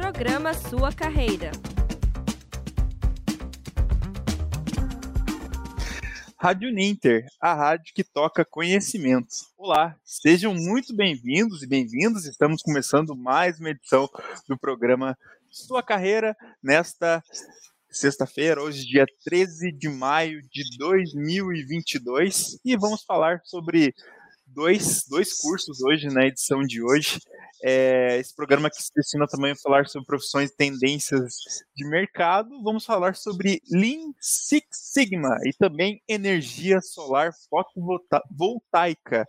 Programa Sua Carreira. Rádio Ninter, a rádio que toca conhecimento. Olá, sejam muito bem-vindos e bem-vindas. Estamos começando mais uma edição do programa Sua Carreira nesta sexta-feira, hoje, dia 13 de maio de 2022, e vamos falar sobre dois, dois cursos hoje, na edição de hoje. É, esse programa que se destina também a falar sobre profissões e tendências de mercado. Vamos falar sobre Lean Six Sigma e também energia solar fotovoltaica.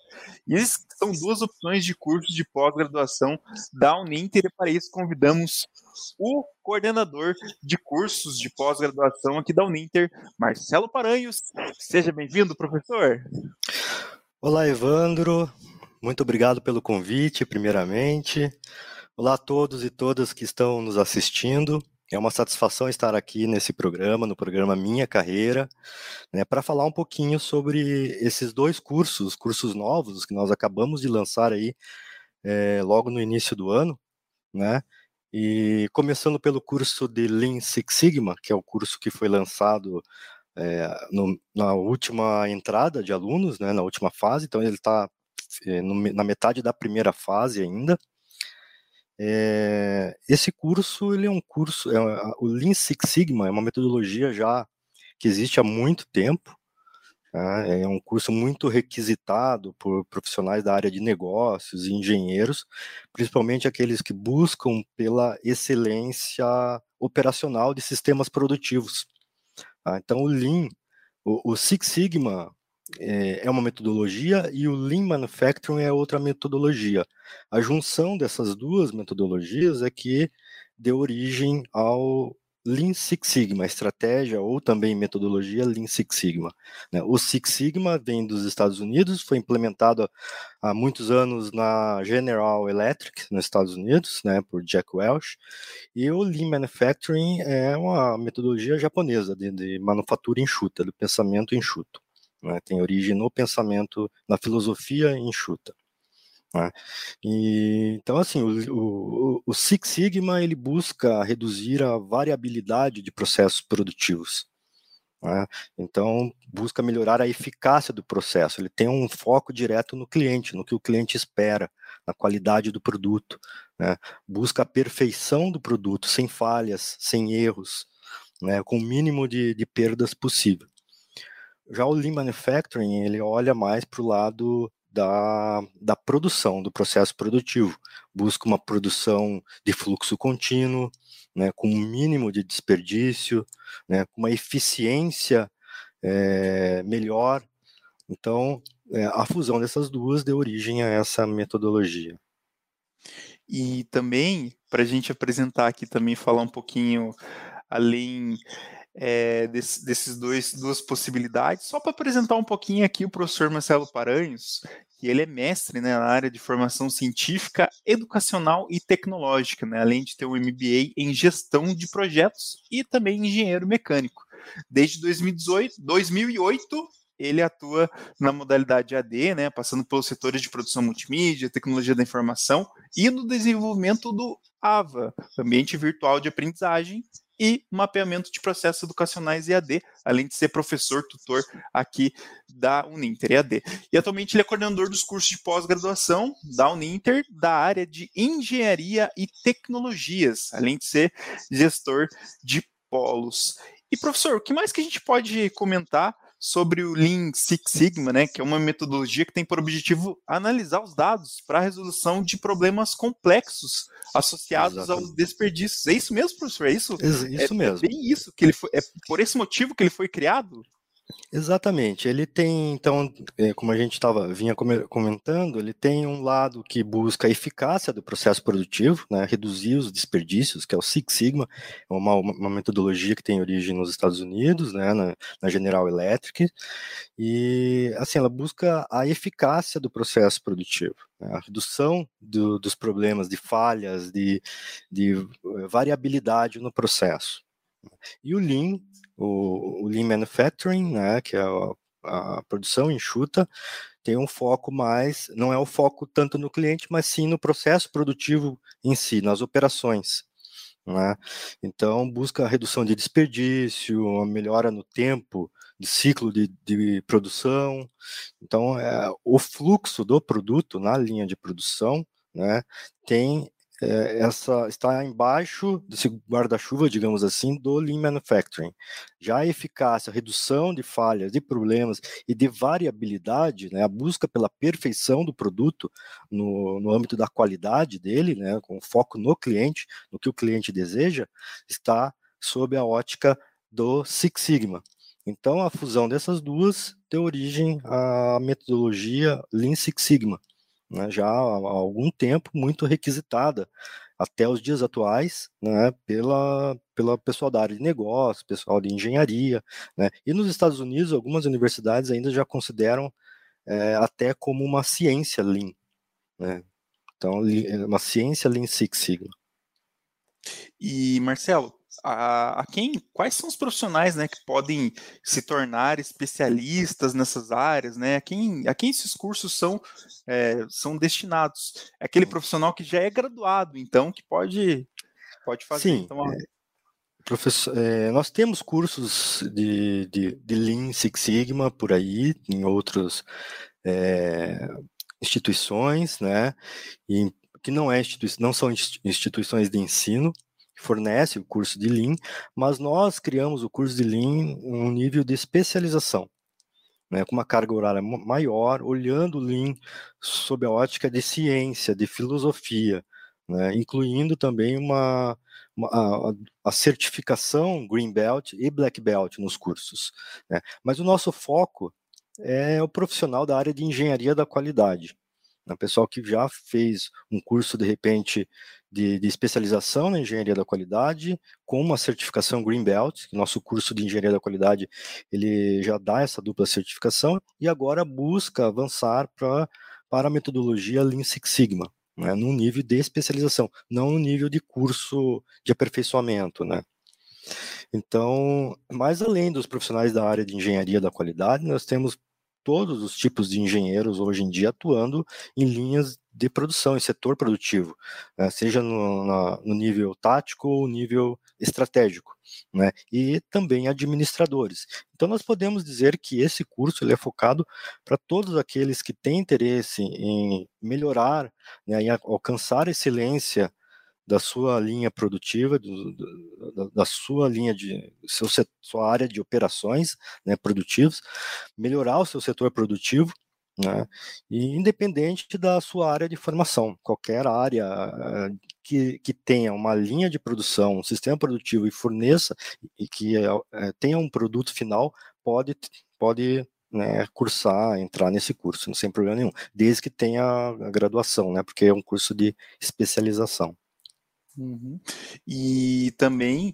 E são duas opções de cursos de pós-graduação da Uninter e para isso convidamos o coordenador de cursos de pós-graduação aqui da Uninter, Marcelo Paranhos. Seja bem-vindo, professor. Olá, Evandro. Muito obrigado pelo convite, primeiramente. Olá a todos e todas que estão nos assistindo. É uma satisfação estar aqui nesse programa, no programa Minha Carreira, né, para falar um pouquinho sobre esses dois cursos, cursos novos que nós acabamos de lançar aí é, logo no início do ano, né? E começando pelo curso de Lean Six Sigma, que é o curso que foi lançado é, no, na última entrada de alunos, né, na última fase, então ele está na metade da primeira fase ainda. É, esse curso, ele é um curso, é, o Lean Six Sigma é uma metodologia já que existe há muito tempo, né, é um curso muito requisitado por profissionais da área de negócios e engenheiros, principalmente aqueles que buscam pela excelência operacional de sistemas produtivos. Tá? Então, o Lean, o Six Sigma é, é uma metodologia e o Lean Manufacturing é outra metodologia. A junção dessas duas metodologias é que deu origem ao Lean Six Sigma, estratégia ou também metodologia Lean Six Sigma. Né? O Six Sigma vem dos Estados Unidos, foi implementado há muitos anos na General Electric, nos Estados Unidos, né, por Jack Welch, e o Lean Manufacturing é uma metodologia japonesa de, de manufatura enxuta, do pensamento enxuto. Né? Tem origem no pensamento, na filosofia enxuta. Né? E, então, assim, o, o, o, Six Sigma ele busca reduzir a variabilidade de processos produtivos. Né? Então, busca melhorar a eficácia do processo. Ele tem um foco direto no cliente, no que o cliente espera, na qualidade do produto. Né? Busca a perfeição do produto, sem falhas, sem erros, né? com o mínimo de, de perdas possível. Já o Lean Manufacturing, ele olha mais para o lado da, da produção, do processo produtivo. Busca uma produção de fluxo contínuo, né, com um mínimo de desperdício, né, com uma eficiência é, melhor. Então, é, a fusão dessas duas deu origem a essa metodologia. E também, para a gente apresentar aqui também, falar um pouquinho além é, desse, desses dois duas possibilidades. Só para apresentar um pouquinho aqui o professor Marcelo Paranhos, que ele é mestre né, na área de formação científica, educacional e tecnológica, né, além de ter um MBA em gestão de projetos e também engenheiro mecânico. Desde 2018, 2008, ele atua na modalidade AD, né, passando pelos setores de produção multimídia, tecnologia da informação e no desenvolvimento do AVA, Ambiente Virtual de Aprendizagem, e mapeamento de processos educacionais EAD, além de ser professor tutor aqui da Uninter EAD. E atualmente ele é coordenador dos cursos de pós-graduação da Uninter, da área de engenharia e tecnologias, além de ser gestor de polos. E professor, o que mais que a gente pode comentar sobre o Lean Six Sigma, né, que é uma metodologia que tem por objetivo analisar os dados para a resolução de problemas complexos associados Exatamente. aos desperdícios. É isso mesmo, professor? É isso? Isso é, mesmo. É bem isso que ele foi. É por esse motivo que ele foi criado? Exatamente. Ele tem, então, é, como a gente estava vinha comentando, ele tem um lado que busca a eficácia do processo produtivo, né, reduzir os desperdícios, que é o Six Sigma, é uma, uma metodologia que tem origem nos Estados Unidos, né, na, na General Electric, e assim ela busca a eficácia do processo produtivo, né, a redução do, dos problemas de falhas, de, de eh, variabilidade no processo. E o Lean o, o Lean Manufacturing, né, que é a, a produção enxuta, tem um foco mais, não é o foco tanto no cliente, mas sim no processo produtivo em si, nas operações. Né? Então, busca a redução de desperdício, a melhora no tempo de ciclo de, de produção. Então, é, o fluxo do produto na linha de produção né, tem é, essa está embaixo desse guarda-chuva, digamos assim, do Lean Manufacturing. Já a eficácia, a redução de falhas, de problemas e de variabilidade, né, a busca pela perfeição do produto no, no âmbito da qualidade dele, né, com foco no cliente, no que o cliente deseja, está sob a ótica do Six Sigma. Então, a fusão dessas duas deu origem à metodologia Lean Six Sigma, né, já há algum tempo muito requisitada até os dias atuais, né, pela, pela pessoal da área de negócio, pessoal de engenharia, né, e nos Estados Unidos algumas universidades ainda já consideram é, até como uma ciência Lean, né, então é uma ciência Lean Six Sigma. E Marcelo, a, a, quem, quais são os profissionais, né, que podem se tornar especialistas nessas áreas, né? A quem, a quem esses cursos são é, são destinados? É aquele profissional que já é graduado, então, que pode pode fazer. Sim, então, é, professor, é, nós temos cursos de, de, de Lean Six Sigma por aí, em outras é, instituições, né? E que não é instituição, não são instituições de ensino, fornece o curso de Lean, mas nós criamos o curso de Lean um nível de especialização, né, com uma carga horária maior, olhando o Lean sob a ótica de ciência, de filosofia, né, incluindo também uma, uma a, a, certificação Green Belt e Black Belt nos cursos. Né. Mas o nosso foco é o profissional da área de engenharia da qualidade. O pessoal que já fez um curso, de repente, de, de, especialização na engenharia da qualidade, com uma certificação Green Belt, nosso curso de engenharia da qualidade ele já dá essa dupla certificação, e agora busca avançar pra, para a metodologia Lean Six Sigma, né, no nível de especialização, não no nível de curso de aperfeiçoamento, né. Então, mais além dos profissionais da área de engenharia da qualidade, nós temos todos os tipos de engenheiros hoje em dia atuando em linhas de produção, em setor produtivo, né, seja no, na, no, nível tático ou nível estratégico, né, e também administradores. Então, nós podemos dizer que esse curso ele é focado para todos aqueles que têm interesse em melhorar, né, em alcançar excelência da sua linha produtiva, do, da sua linha de seu, sua área de operações né, produtivas, melhorar o seu setor produtivo, né, e independente da sua área de formação, qualquer área eh, que, que tenha uma linha de produção, um sistema produtivo e forneça e que é, tenha um produto final, pode, pode né, cursar, entrar nesse curso, sem problema nenhum, desde que tenha a graduação, né, porque é um curso de especialização. Uhum. E também,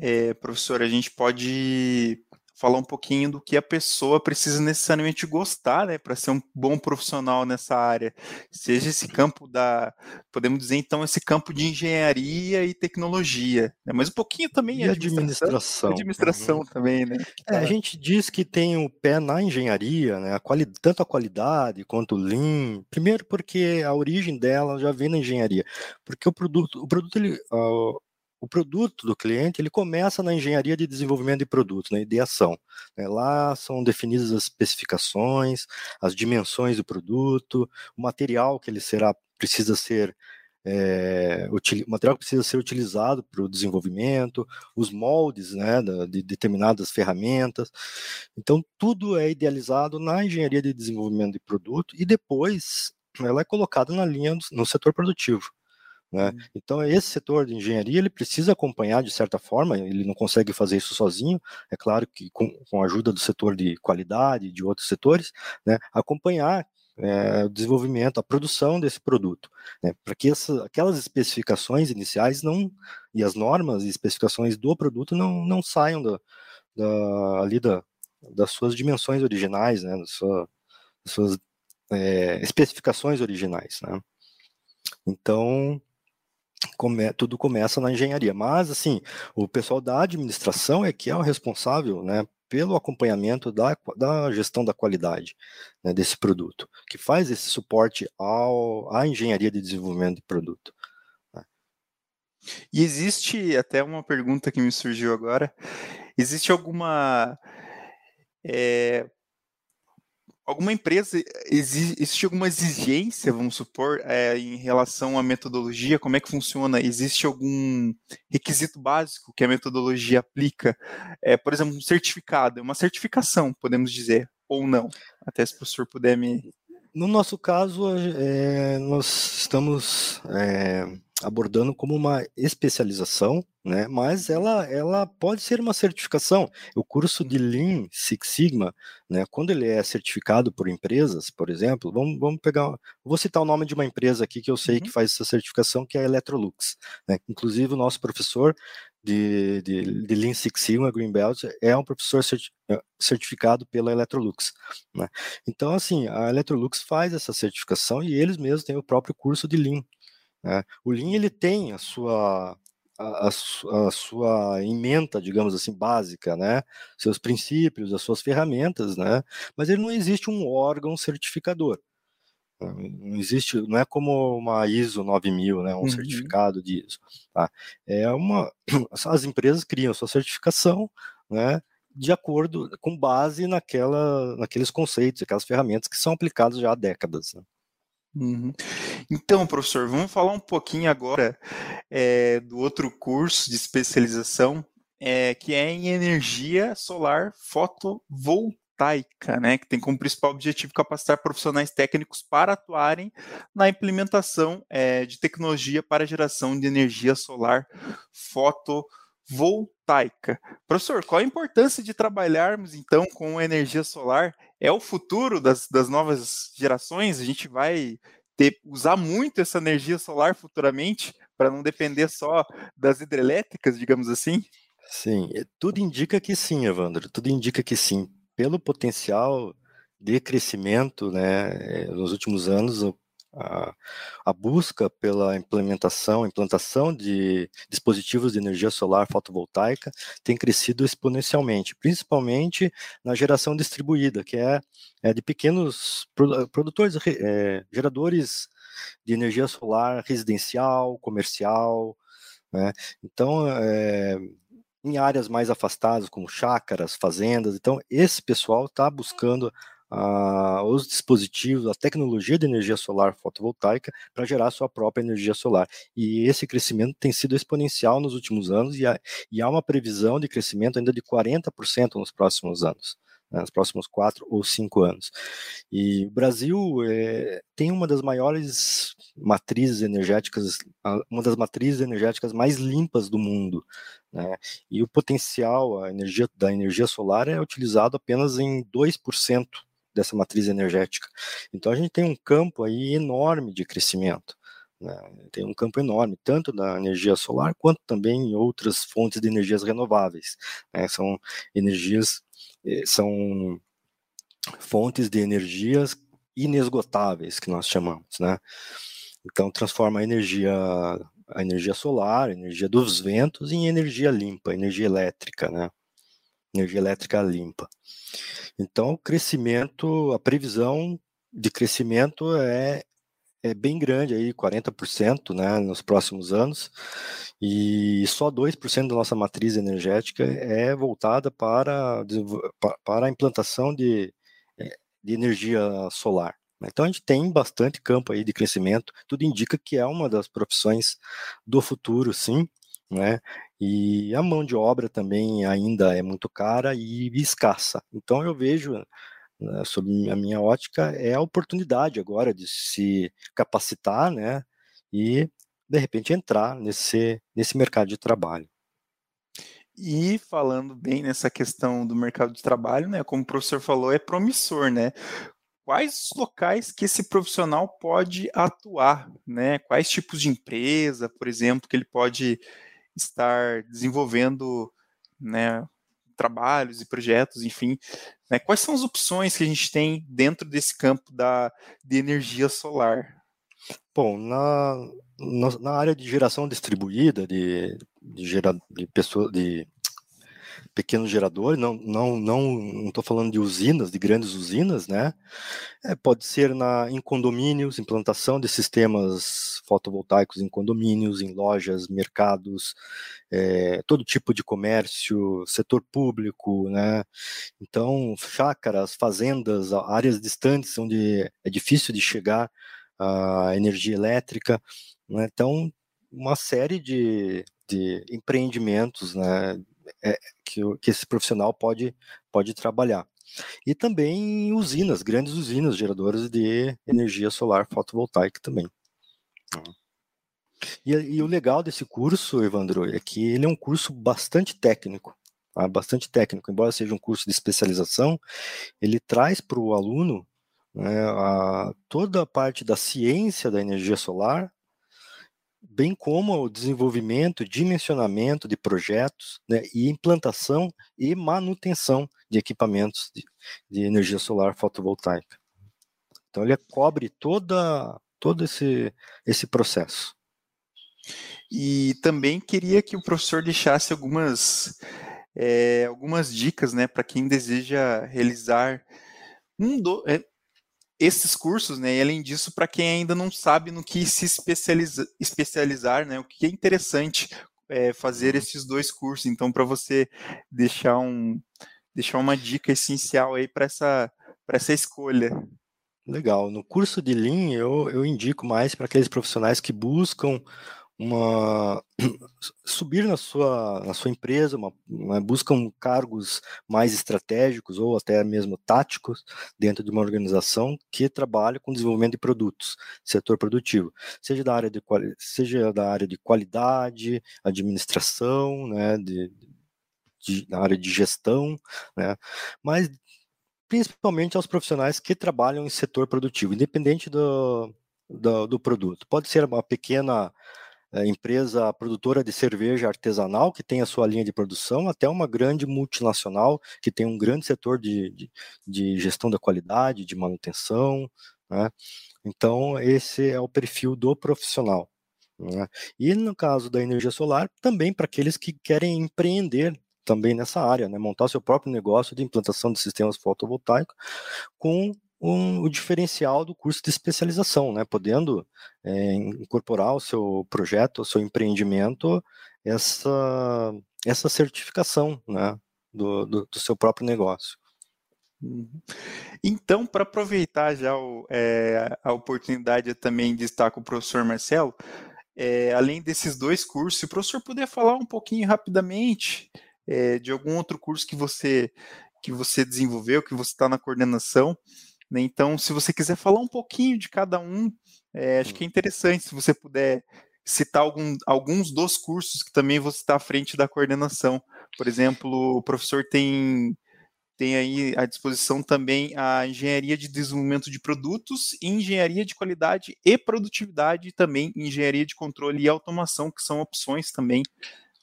é, professor, a gente pode falar um pouquinho do que a pessoa precisa necessariamente gostar, né, para ser um bom profissional nessa área. Seja esse campo da, podemos dizer então, esse campo de engenharia e tecnologia, né, mas um pouquinho também e administração. Administração, uhum. também, né? É, a gente diz que tem o pé na engenharia, né, a quali, tanto a qualidade quanto o lean. Primeiro porque a origem dela já vem na engenharia, porque o produto, o produto ele, uh, o produto do cliente ele começa na engenharia de desenvolvimento de produtos, na ideação. Né? Lá são definidas as especificações, as dimensões do produto, o material que ele será precisa ser é, o material que precisa ser utilizado para o desenvolvimento, os moldes né, de determinadas ferramentas. Então, tudo é idealizado na engenharia de desenvolvimento de produto e depois ela é colocada na linha no setor produtivo. Né? Uhum. Então, esse setor de engenharia ele precisa acompanhar de certa forma, ele não consegue fazer isso sozinho, é claro que com, com a ajuda do setor de qualidade, de outros setores, né, acompanhar é, o desenvolvimento, a produção desse produto, né, para que essa, aquelas especificações iniciais não e as normas e especificações do produto não, não saiam da, da, ali da, das suas dimensões originais, né, das, sua, das suas é, especificações originais. Né. Então, come, tudo começa na engenharia. Mas, assim, o pessoal da administração é que é o responsável, né, pelo acompanhamento da, da gestão da qualidade né, desse produto, que faz esse suporte ao, à engenharia de desenvolvimento de produto. Né. E existe até uma pergunta que me surgiu agora. Existe alguma é, alguma empresa existe alguma exigência, vamos supor, é, em relação à metodologia? Como é que funciona? Existe algum requisito básico que a metodologia aplica? É, por exemplo, um certificado, é uma certificação, podemos dizer, ou não? Até se o professor puder me no nosso caso, é, nós estamos é, abordando como uma especialização, né? Mas ela, ela pode ser uma certificação. O curso de Lean Six Sigma, né? Quando ele é certificado por empresas, por exemplo, vamos, vamos pegar, vou citar o nome de uma empresa aqui que eu sei uhum. que faz essa certificação, que é a Electrolux. Né? Inclusive o nosso professor de, de, de Lean Six Sigma Green Belt é um professor é, certificado pela Electrolux. Né? Então, assim, a Electrolux faz essa certificação e eles mesmos têm o próprio curso de Lean. Né? O Lean ele tem a sua a, a, sua emenda, digamos assim, básica, né? Seus princípios, as suas ferramentas, né? Mas ele não existe um órgão certificador. Não existe, não é como uma ISO 9000, né, um uhum. certificado de ISO. Tá? É uma, as empresas criam sua certificação, né, de acordo, com base naquela, naqueles conceitos, aquelas ferramentas que são aplicadas já há décadas. Né? Uhum. Então, professor, vamos falar um pouquinho agora é, do outro curso de especialização, é, que é em energia solar fotovoltaica né, que tem como principal objetivo capacitar profissionais técnicos para atuarem na implementação é, de tecnologia para geração de energia solar fotovoltaica. Professor, qual a importância de trabalharmos então com energia solar? É o futuro das, das novas gerações? A gente vai ter, usar muito essa energia solar futuramente para não depender só das hidrelétricas, digamos assim? Sim, tudo indica que sim, Evandro, tudo indica que sim pelo potencial de crescimento, né, nos últimos anos, a, a, busca pela implementação, implantação de dispositivos de energia solar fotovoltaica tem crescido exponencialmente, principalmente na geração distribuída, que é, é de pequenos produtores, é, geradores de energia solar residencial, comercial, né? Então, é, em áreas mais afastadas, como chácaras, fazendas. Então, esse pessoal está buscando uh, os dispositivos, a tecnologia de energia solar fotovoltaica para gerar sua própria energia solar. E esse crescimento tem sido exponencial nos últimos anos e há, e há uma previsão de crescimento ainda de 40% nos próximos anos né, nos próximos quatro ou cinco anos. E o Brasil é, tem uma das maiores matrizes energéticas, uma das matrizes energéticas mais limpas do mundo. Né? E o potencial a energia, da energia solar é utilizado apenas em 2% dessa matriz energética. Então a gente tem um campo aí enorme de crescimento. Né? Tem um campo enorme, tanto da energia solar quanto também em outras fontes de energias renováveis. Né? São energias eh, são fontes de energias inesgotáveis que nós chamamos, né? Então transforma a energia a energia solar, a energia dos ventos em energia limpa, energia elétrica, né? Energia elétrica limpa. Então, o crescimento, a previsão de crescimento é é bem grande aí, 40%, né, nos próximos anos, e só 2% da nossa matriz energética é voltada para, para a implantação de, eh, de energia solar. Né. Então a gente tem bastante campo aí de crescimento, tudo indica que é uma das profissões do futuro, sim, né? E a mão de obra também ainda é muito cara e escassa. Então eu vejo né, sob a minha ótica, é a oportunidade agora de se capacitar, né, e de repente entrar nesse, nesse mercado de trabalho. E falando bem nessa questão do mercado de trabalho, né, como o professor falou, é promissor, né? Quais os locais que esse profissional pode atuar, né? Quais tipos de empresa, por exemplo, que ele pode estar desenvolvendo, né, trabalhos e projetos, enfim. Né? Quais são as opções que a gente tem dentro desse campo da, de energia solar? Bom, na, na, na área de geração distribuída, de, de, gera, de, pessoa, de pequenos geradores, não não não estou falando de usinas, de grandes usinas, né? É, pode ser na, em condomínios, implantação de sistemas fotovoltaicos em condomínios, em lojas, mercados, é, todo tipo de comércio, setor público, né? Então, chácaras, fazendas, áreas distantes onde é difícil de chegar a energia elétrica, né? Então, uma série de, de empreendimentos, né? É, que, que esse profissional pode, pode trabalhar. E também usinas, grandes usinas geradoras de energia solar fotovoltaica também. E, e, o legal desse curso, Evandro, é que ele é um curso bastante técnico, tá? bastante técnico. Embora seja um curso de especialização, ele traz para o aluno né, a, toda a parte da ciência da energia solar, bem como o desenvolvimento, dimensionamento de projetos né, e implantação e manutenção de equipamentos de, de, energia solar fotovoltaica. Então ele cobre toda, todo esse, esse processo. E também queria que o professor deixasse algumas, é, algumas dicas né, para quem deseja realizar um do, é, esses cursos, né? E além disso, para quem ainda não sabe no que se especializa, especializar, né? O que é interessante é, fazer esses dois cursos. Então, para você deixar um deixar uma dica essencial aí para essa essa escolha. Legal. No curso de Lean, eu, eu indico mais para aqueles profissionais que buscam uma subir na sua, na sua empresa, uma, uma, buscam cargos mais estratégicos ou até mesmo táticos dentro de uma organização que trabalha com desenvolvimento de produtos, setor produtivo, seja da área de, seja da área de qualidade, administração, né, de, de, na área de gestão, né, mas principalmente aos profissionais que trabalham em setor produtivo, independente do, do, do produto. Pode ser uma pequena empresa produtora de cerveja artesanal que tem a sua linha de produção, até uma grande multinacional que tem um grande setor de, de, de gestão da qualidade, de manutenção. Né? Então, esse é o perfil do profissional. Né? E no caso da energia solar, também para aqueles que querem empreender também nessa área, né? montar seu próprio negócio de implantação de sistemas fotovoltaicos com um, o diferencial do curso de especialização, né? Podendo é, incorporar ao seu projeto, ao seu empreendimento, essa, essa certificação, né? Do, do, do seu próprio negócio. Uhum. Então, para aproveitar já o, é, a oportunidade, eu também destaco o professor Marcelo, é, além desses dois cursos, se o professor puder falar um pouquinho rapidamente é, de algum outro curso que você que você desenvolveu, que você está na coordenação, né? Então, se você quiser falar um pouquinho de cada um, é, acho que é interessante se você puder citar algum, alguns dos cursos que também você está à frente da coordenação. Por exemplo, o professor tem, tem aí à disposição também a engenharia de desenvolvimento de produtos, engenharia de qualidade e produtividade, e também engenharia de controle e automação, que são opções também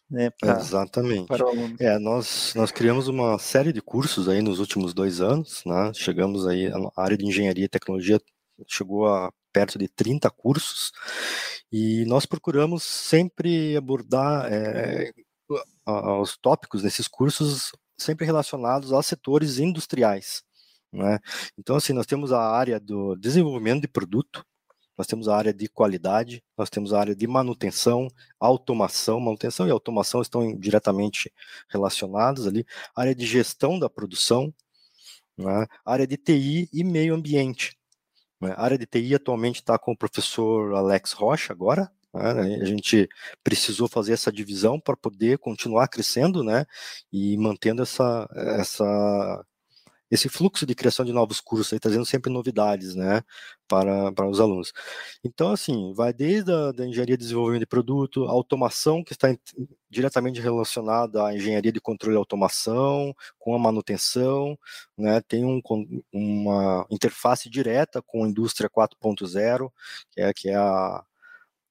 né, pra, Exatamente. É, nós, nós criamos uma série de cursos aí nos últimos dois anos, né? Chegamos aí, a área de engenharia e tecnologia chegou a perto de 30 cursos, e nós procuramos sempre abordar é, os tópicos nesses cursos sempre relacionados a setores industriais. Né? Então, assim, nós temos a área do desenvolvimento de produto, nós temos a área de qualidade, nós temos a área de manutenção, automação, manutenção e automação estão diretamente relacionados ali, área de gestão da produção, né? área de TI e meio ambiente. Né? A área de TI atualmente está com o professor Alex Rocha agora, né? a gente precisou fazer essa divisão para poder continuar crescendo, né, e mantendo essa, essa esse fluxo de criação de novos cursos, aí, trazendo sempre novidades né, para, para os alunos. Então, assim, vai desde a da engenharia de desenvolvimento de produto, automação, que está diretamente relacionada à engenharia de controle e automação, com a manutenção, né, tem um, uma interface direta com a indústria 4.0, que é, que é a,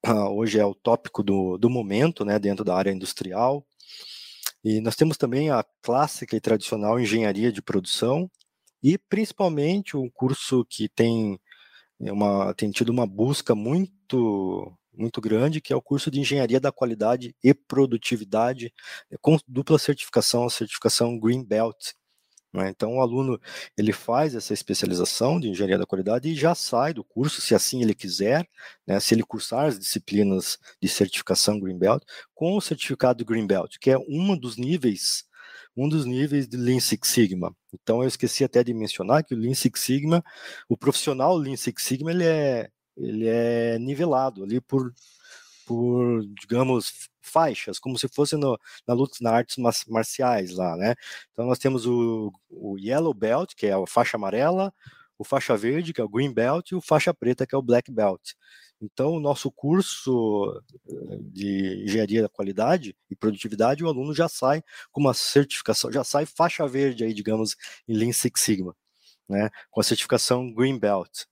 a, hoje é o tópico do, do momento né, dentro da área industrial. E nós temos também a clássica e tradicional engenharia de produção e principalmente um curso que tem uma tem tido uma busca muito muito grande, que é o curso de Engenharia da Qualidade e Produtividade, é com dupla certificação, a certificação Green Belt. Né? Então, o aluno ele faz essa especialização de Engenharia da Qualidade e já sai do curso, se assim ele quiser, né? se ele cursar as disciplinas de certificação Green Belt, com o certificado Green Belt, que é um dos níveis um dos níveis de Lean Six Sigma. Então eu esqueci até de mencionar que o Lean Six Sigma, o profissional Lean Six Sigma, ele é, ele é nivelado ali por, por digamos, faixas, como se fosse no, na luta nas artes marciais lá, né? Então nós temos o, o Yellow Belt, que é a faixa amarela, o faixa verde, que é o Green Belt, e o faixa preta, que é o Black Belt. Então, o nosso curso eh, de engenharia da qualidade e produtividade, o aluno já sai com uma certificação, já sai faixa verde aí, digamos, em Lean Six Sigma, né, com a certificação Green Belt.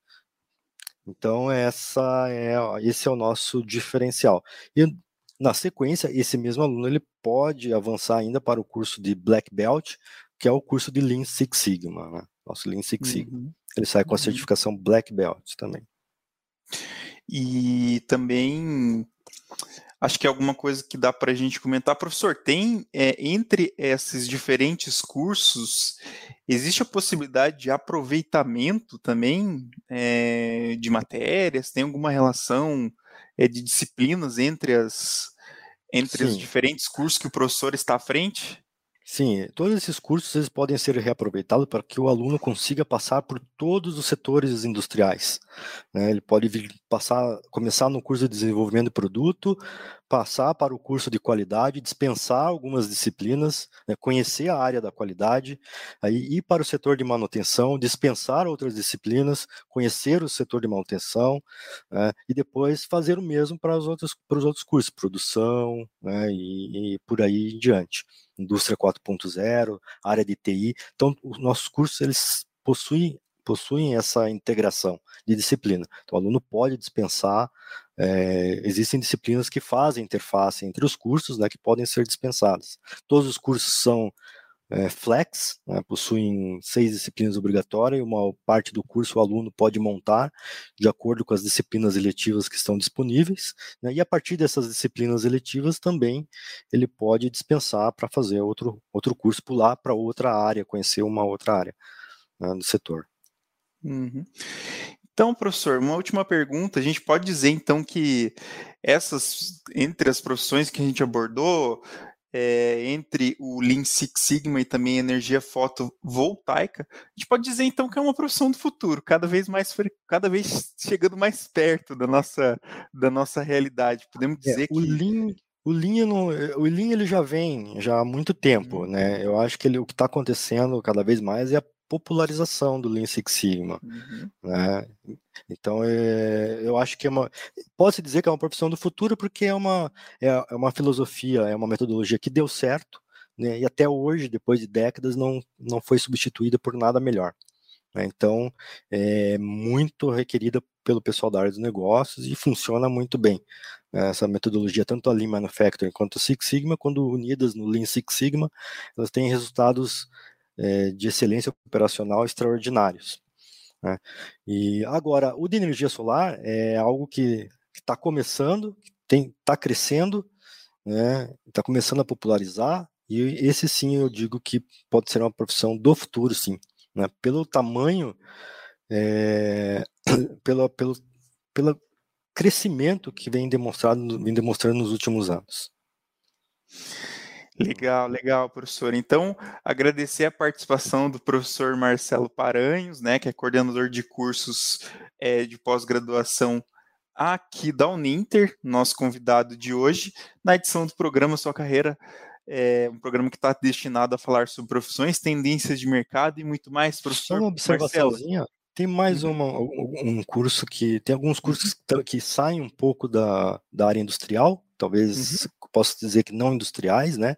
Então, essa é, esse é o nosso diferencial. E na sequência, esse mesmo aluno ele pode avançar ainda para o curso de Black Belt, que é o curso de Lean Six Sigma, né? nosso Lean Six Sigma. Uhum. Ele sai com a uhum. certificação Black Belt também. E também acho que é alguma coisa que dá para a gente comentar. Professor, tem é, entre esses diferentes cursos, existe a possibilidade de aproveitamento também é, de matérias? Tem alguma relação é, de disciplinas entre as entre Sim. os diferentes cursos que o professor está à frente? Sim, todos esses cursos eles podem ser reaproveitados para que o aluno consiga passar por todos os setores industriais. Né? Ele pode vir, passar, começar no curso de desenvolvimento de produto, passar para o curso de qualidade, dispensar algumas disciplinas, né? conhecer a área da qualidade, aí ir para o setor de manutenção, dispensar outras disciplinas, conhecer o setor de manutenção né? e depois fazer o mesmo para os outros, para os outros cursos, produção né? e, e por aí em diante indústria 4.0, área de TI. Então, os nossos cursos eles possuem possuem essa integração de disciplina. Então, o aluno pode dispensar. É, existem disciplinas que fazem interface entre os cursos, né, que podem ser dispensadas. Todos os cursos são é, flex, né, possuem seis disciplinas obrigatórias, e uma parte do curso o aluno pode montar de acordo com as disciplinas eletivas que estão disponíveis, né, e a partir dessas disciplinas eletivas também ele pode dispensar para fazer outro, outro curso, pular para outra área, conhecer uma outra área né, do setor. Uhum. Então, professor, uma última pergunta. A gente pode dizer então que essas, entre as profissões que a gente abordou, é, entre o Lean Six Sigma e também a energia fotovoltaica, a gente pode dizer então que é uma profissão do futuro, cada vez mais cada vez chegando mais perto da nossa da nossa realidade. Podemos é, dizer é, o que Lean, o Lean, o Lean ele já vem já há muito tempo, uhum. né? Eu acho que ele, o que está acontecendo cada vez mais é a popularização do Lean Six Sigma, uhum. né? Então, é, eu acho que é uma, pode-se dizer que é uma profissão do futuro porque é uma, é, é uma filosofia, é uma metodologia que deu certo, né? E até hoje, depois de décadas, não, não foi substituída por nada melhor. Né? Então, é muito requerida pelo pessoal da área dos negócios e funciona muito bem. Né? Essa metodologia, tanto a Lean Manufacturing quanto a Six Sigma, quando unidas no Lean Six Sigma, elas têm resultados é, de excelência operacional extraordinários. Né? E agora, o de energia solar é algo que está começando, está crescendo, está né? Tá começando a popularizar, e esse sim eu digo que pode ser uma profissão do futuro, sim. Né? Pelo tamanho, é, pelo, pelo, pelo crescimento que vem, demonstrado, vem demonstrando nos últimos anos. Legal, legal, professor. Então, agradecer a participação do professor Marcelo Paranhos, né, que é coordenador de cursos é, de pós-graduação aqui da Uninter, nosso convidado de hoje, na edição do programa Sua Carreira, é um programa que está destinado a falar sobre profissões, tendências de mercado e muito mais, professor Só uma observaçãozinha. Tem mais uhum. uma, um curso que. Tem alguns cursos uhum. que, que saem um pouco da, da área industrial, talvez uhum. Posso dizer que não industriais, né?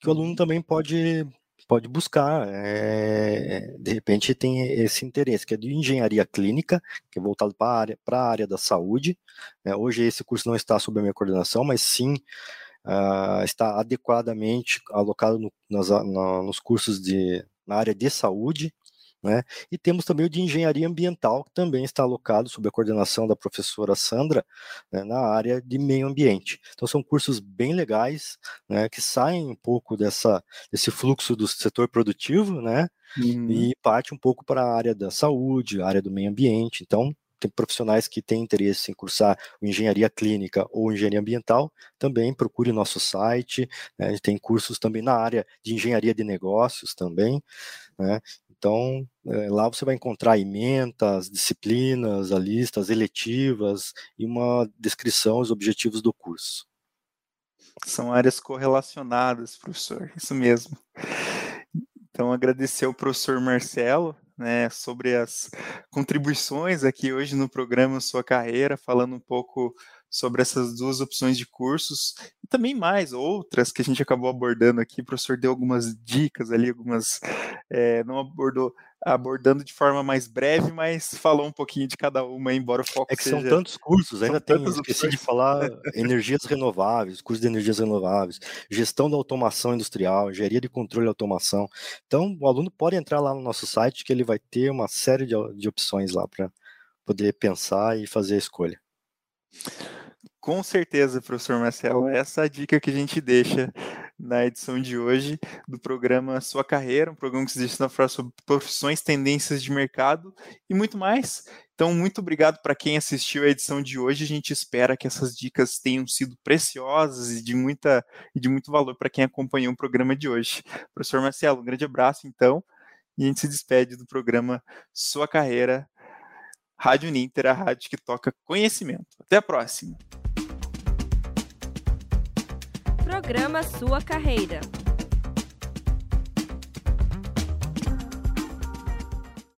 Que o aluno também pode pode buscar, é, de repente tem esse interesse, que é de engenharia clínica, que é voltado para a área, a área da saúde. É, hoje esse curso não está sob a minha coordenação, mas sim uh, está adequadamente alocado no, nas, na, nos cursos de, na área de saúde, Né? E temos também o de engenharia ambiental, que também está alocado sob a coordenação da professora Sandra, né, na área de meio ambiente. Então são cursos bem legais, né, que saem um pouco dessa, desse fluxo do setor produtivo, né, uhum. e parte um pouco para a área da saúde, a área do meio ambiente. Então tem profissionais que têm interesse em cursar engenharia clínica ou engenharia ambiental, também procure nosso site. Né, tem cursos também na área de engenharia de negócios também. Né, então, é, lá você vai encontrar ementas, disciplinas, listas eletivas e uma descrição, os objetivos do curso. São áreas correlacionadas, professor, isso mesmo. Então, agradecer ao professor Marcelo né, sobre as contribuições aqui hoje no programa Sua Carreira, falando um pouco sobre essas duas opções de cursos e também mais outras que a gente acabou abordando aqui. O professor deu algumas dicas ali, algumas é, não abordou abordando de forma mais breve, mas falou um pouquinho de cada uma, embora o foco É que seja... são tantos cursos, ainda tem, esqueci opções. de falar, energias renováveis, curso de energias renováveis, gestão da automação industrial, engenharia de controle e automação. Então, o aluno pode entrar lá no nosso site que ele vai ter uma série de, de opções lá para poder pensar e fazer a escolha. Com certeza, professor Marcelo, essa é a dica que a gente deixa na edição de hoje do programa Sua Carreira, um programa que se destina sobre profissões, tendências de mercado e muito mais. Então, muito obrigado para quem assistiu a edição de hoje. A gente espera que essas dicas tenham sido preciosas e de, muita, e de muito valor para quem acompanhou o programa de hoje. Professor Marcelo, um grande abraço, então, e a gente se despede do programa Sua Carreira, Rádio Ninter, a rádio que toca conhecimento. Até a próxima! Programa Sua Carreira.